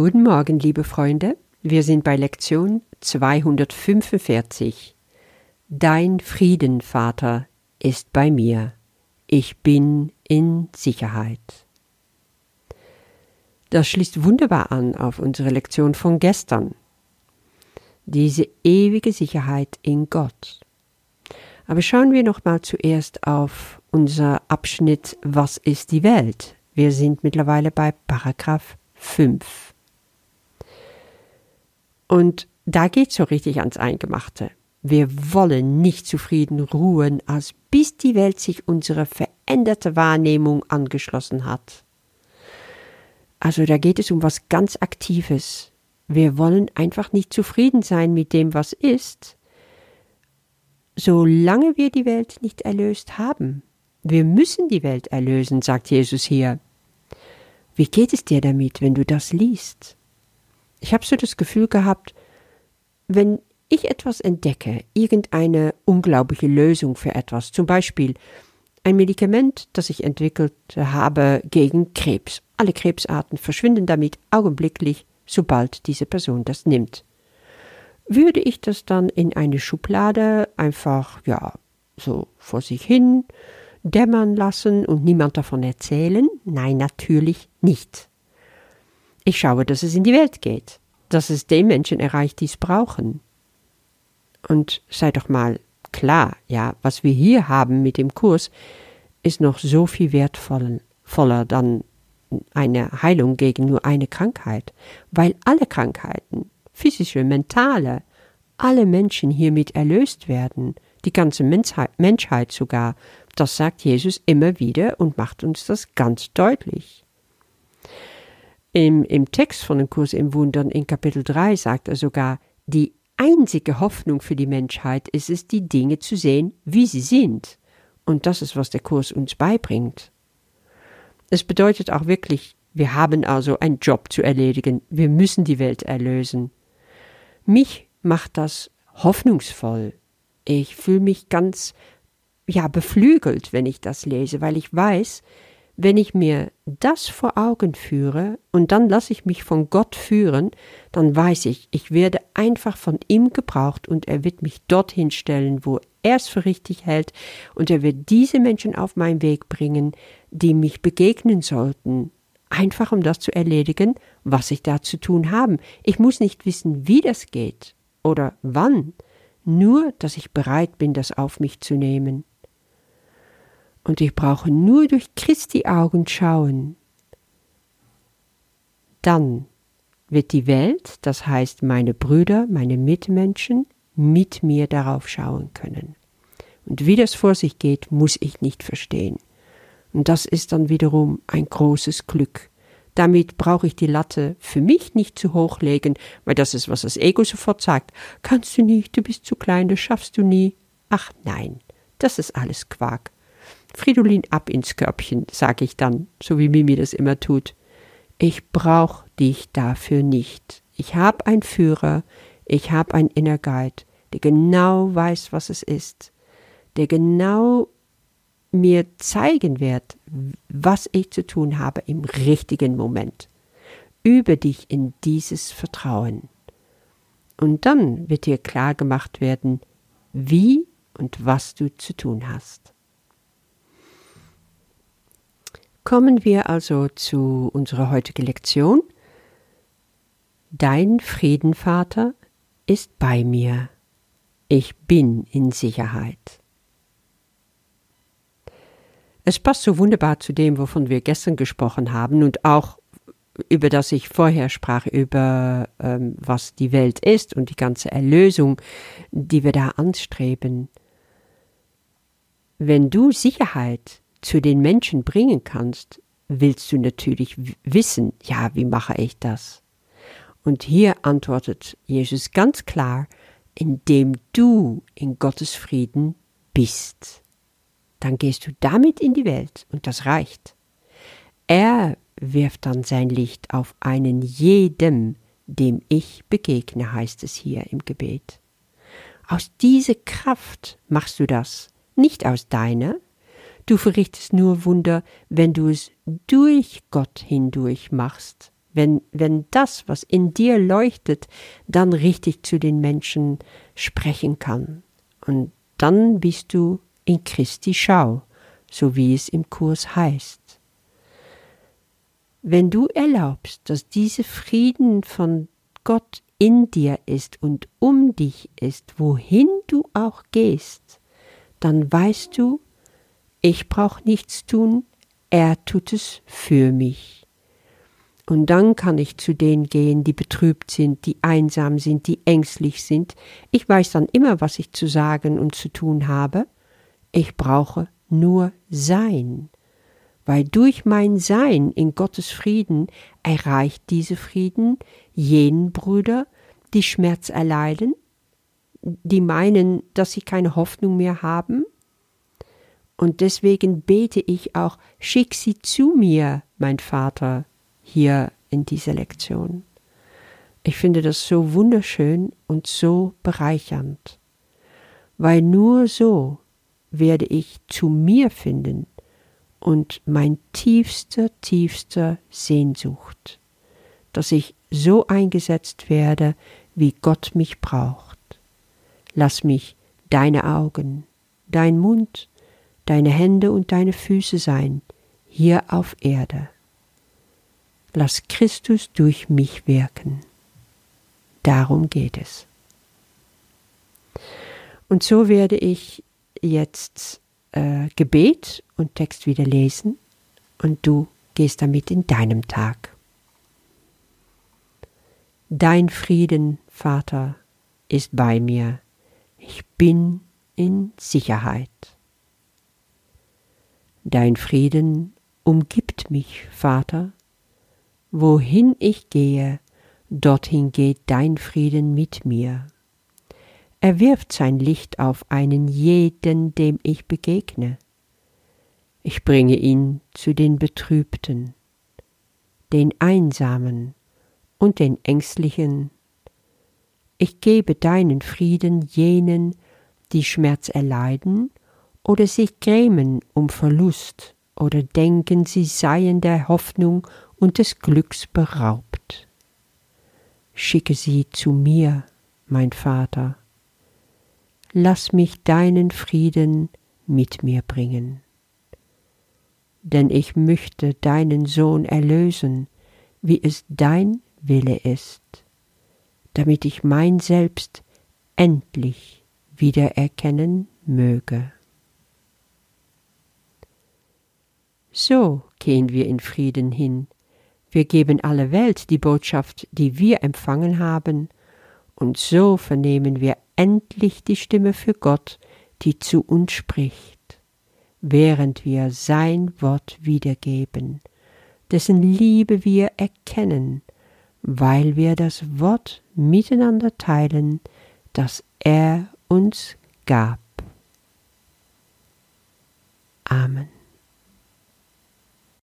Guten Morgen, liebe Freunde. Wir sind bei Lektion 245. Dein Frieden, Vater, ist bei mir. Ich bin in Sicherheit. Das schließt wunderbar an auf unsere Lektion von gestern. Diese ewige Sicherheit in Gott. Aber schauen wir noch mal zuerst auf unser Abschnitt Was ist die Welt? Wir sind mittlerweile bei Paragraph 5. Und da geht so richtig ans Eingemachte. Wir wollen nicht zufrieden ruhen, als bis die Welt sich unserer veränderte Wahrnehmung angeschlossen hat. Also da geht es um was ganz Aktives. Wir wollen einfach nicht zufrieden sein mit dem, was ist, solange wir die Welt nicht erlöst haben. Wir müssen die Welt erlösen, sagt Jesus hier. Wie geht es dir damit, wenn du das liest? Ich habe so das Gefühl gehabt, wenn ich etwas entdecke, irgendeine unglaubliche Lösung für etwas, zum Beispiel ein Medikament, das ich entwickelt habe gegen Krebs. Alle Krebsarten verschwinden damit augenblicklich, sobald diese Person das nimmt. Würde ich das dann in eine Schublade einfach, ja, so vor sich hin dämmern lassen und niemand davon erzählen? Nein, natürlich nicht. Ich schaue, dass es in die Welt geht, dass es den Menschen erreicht, die es brauchen. Und sei doch mal klar, ja, was wir hier haben mit dem Kurs, ist noch so viel wertvoller dann eine Heilung gegen nur eine Krankheit, weil alle Krankheiten, physische, mentale, alle Menschen hiermit erlöst werden, die ganze Menschheit sogar, das sagt Jesus immer wieder und macht uns das ganz deutlich. Im, Im Text von dem Kurs im Wundern in Kapitel 3 sagt er sogar, die einzige Hoffnung für die Menschheit ist es, die Dinge zu sehen, wie sie sind. Und das ist, was der Kurs uns beibringt. Es bedeutet auch wirklich, wir haben also einen Job zu erledigen, wir müssen die Welt erlösen. Mich macht das hoffnungsvoll. Ich fühle mich ganz ja beflügelt, wenn ich das lese, weil ich weiß, wenn ich mir das vor Augen führe und dann lasse ich mich von Gott führen, dann weiß ich, ich werde einfach von ihm gebraucht und er wird mich dorthin stellen, wo er es für richtig hält und er wird diese Menschen auf meinen Weg bringen, die mich begegnen sollten, einfach um das zu erledigen, was ich da zu tun habe. Ich muss nicht wissen, wie das geht oder wann, nur dass ich bereit bin, das auf mich zu nehmen und ich brauche nur durch Christi Augen schauen. Dann wird die Welt, das heißt meine Brüder, meine Mitmenschen, mit mir darauf schauen können. Und wie das vor sich geht, muss ich nicht verstehen. Und das ist dann wiederum ein großes Glück. Damit brauche ich die Latte für mich nicht zu hoch legen, weil das ist, was das Ego sofort sagt. Kannst du nicht, du bist zu klein, das schaffst du nie. Ach nein, das ist alles Quark. Fridolin ab ins Körbchen, sag ich dann, so wie Mimi das immer tut. Ich brauch dich dafür nicht. Ich hab einen Führer, ich hab einen Inner Guide, der genau weiß, was es ist, der genau mir zeigen wird, was ich zu tun habe im richtigen Moment. Übe dich in dieses Vertrauen. Und dann wird dir klar gemacht werden, wie und was du zu tun hast. Kommen wir also zu unserer heutigen Lektion. Dein Frieden, Vater, ist bei mir. Ich bin in Sicherheit. Es passt so wunderbar zu dem, wovon wir gestern gesprochen haben und auch über das ich vorher sprach, über ähm, was die Welt ist und die ganze Erlösung, die wir da anstreben. Wenn du Sicherheit zu den Menschen bringen kannst, willst du natürlich wissen, ja, wie mache ich das? Und hier antwortet Jesus ganz klar, indem du in Gottes Frieden bist. Dann gehst du damit in die Welt und das reicht. Er wirft dann sein Licht auf einen jedem, dem ich begegne, heißt es hier im Gebet. Aus dieser Kraft machst du das, nicht aus deiner, Du verrichtest nur Wunder, wenn du es durch Gott hindurch machst, wenn, wenn das, was in dir leuchtet, dann richtig zu den Menschen sprechen kann. Und dann bist du in Christi Schau, so wie es im Kurs heißt. Wenn du erlaubst, dass dieser Frieden von Gott in dir ist und um dich ist, wohin du auch gehst, dann weißt du, ich brauche nichts tun, er tut es für mich. Und dann kann ich zu denen gehen, die betrübt sind, die einsam sind, die ängstlich sind. Ich weiß dann immer, was ich zu sagen und zu tun habe. Ich brauche nur sein. Weil durch mein Sein in Gottes Frieden erreicht diese Frieden jenen Brüder, die Schmerz erleiden, die meinen, dass sie keine Hoffnung mehr haben. Und deswegen bete ich auch, schick sie zu mir, mein Vater, hier in dieser Lektion. Ich finde das so wunderschön und so bereichernd, weil nur so werde ich zu mir finden und mein tiefster, tiefster Sehnsucht, dass ich so eingesetzt werde, wie Gott mich braucht. Lass mich deine Augen, dein Mund, deine Hände und deine Füße sein, hier auf Erde lass Christus durch mich wirken. Darum geht es. Und so werde ich jetzt äh, Gebet und Text wieder lesen und du gehst damit in deinem Tag. Dein Frieden, Vater, ist bei mir. Ich bin in Sicherheit. Dein Frieden umgibt mich, Vater, Wohin ich gehe, dorthin geht dein Frieden mit mir. Er wirft sein Licht auf einen jeden, dem ich begegne. Ich bringe ihn zu den Betrübten, den Einsamen und den Ängstlichen. Ich gebe deinen Frieden jenen, die Schmerz erleiden oder sich grämen um Verlust oder denken, sie seien der Hoffnung und des Glücks beraubt. Schicke sie zu mir, mein Vater. Lass mich deinen Frieden mit mir bringen. Denn ich möchte deinen Sohn erlösen, wie es dein Wille ist, damit ich mein Selbst endlich wiedererkennen möge. So gehen wir in Frieden hin, wir geben alle Welt die Botschaft, die wir empfangen haben, und so vernehmen wir endlich die Stimme für Gott, die zu uns spricht, während wir sein Wort wiedergeben, dessen Liebe wir erkennen, weil wir das Wort miteinander teilen, das er uns gab. Amen.